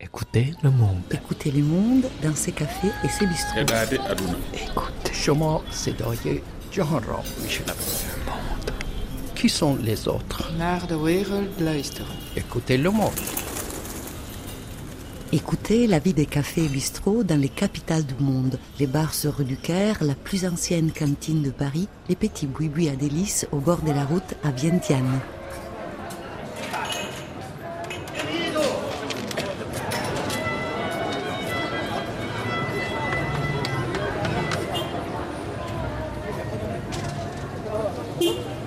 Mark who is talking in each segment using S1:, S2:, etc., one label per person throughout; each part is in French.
S1: Écoutez le monde.
S2: Écoutez le monde dans ses cafés et ses bistrots.
S3: Écoutez
S4: شما صدای جهان را میشنوید کی sont les autres
S5: Naar de wereld luisteren.
S4: Écoutez le monde.
S2: Écoutez la vie des cafés et bistrots dans les capitales du monde. Les bars sur rue du Caire, la plus ancienne cantine de Paris, les petits boui à délices au bord de la route à Vientiane. Yep.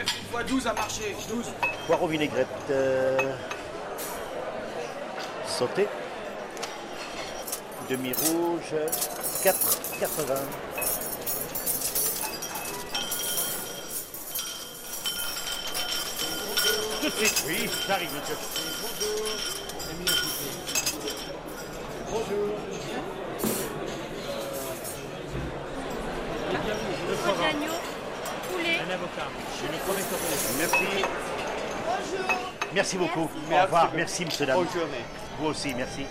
S3: Une fois 12 à marcher, 12.
S6: Poireau vinaigrette euh, sauté. Demi-rouge, 4,80. Tout de suite, oui, j'arrive, monsieur
S7: avocat chez le professeur
S6: Merci. Bonjour. Merci beaucoup. Merci. Au revoir. Merci, monsieur Dame.
S3: Bonne journée.
S6: Vous aussi, merci.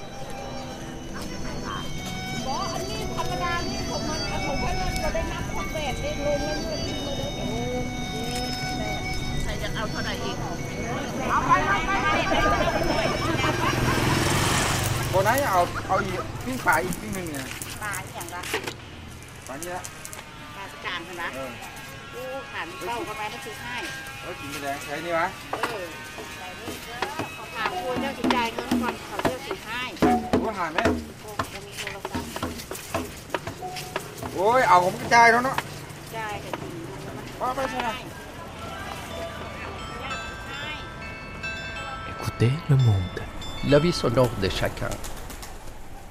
S7: นจะได้นับคนแบบเองลงแล้วเงินที่มือเด้อใครจะเอาเท่าไหร่อีกเอาไปไปไปไปไป
S8: บนนั้นเอาเอาอีกปิ้งปลาอีกปิ้งหนึ่งเนี่ย
S7: ปลาอย่างละ
S8: ปลานี้ละ
S7: ปลาจานใช่ไหม
S8: เออ
S7: โอ้ขันเข้าเข้าไปนั่นคือให้
S8: แล้วกินไปแดงใช้นี่วะ
S7: เออใส่นี่เด้อเขาถามกูเจ้าสิจ่ายเงินก่อนเขาเลือกสิให้
S8: กูหาไหม
S7: โอ้จะมีโทรศัพท์
S8: โอ้ยเอาผมกระจายแล้วเนาะ
S7: จ่ายแต่ถึงมัน
S8: ว่าไปใช่ไหม
S7: ให้
S1: Écoutez le monde.
S4: La vie sonore de chacun,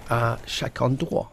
S4: à chaque endroit,